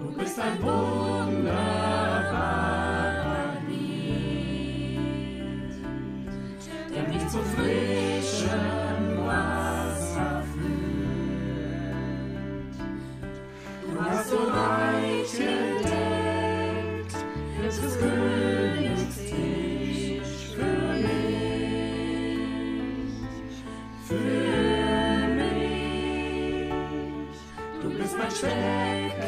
Du bist ein wunderbarer Lied, der mich zum frischen Wasser führt. Du hast so reich gedeckt, jetzt des Königs Tisch für mich, für mich. Du bist mein Schrecken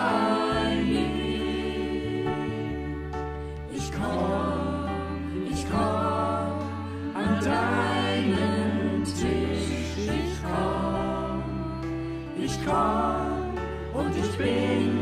ich komm und ich bin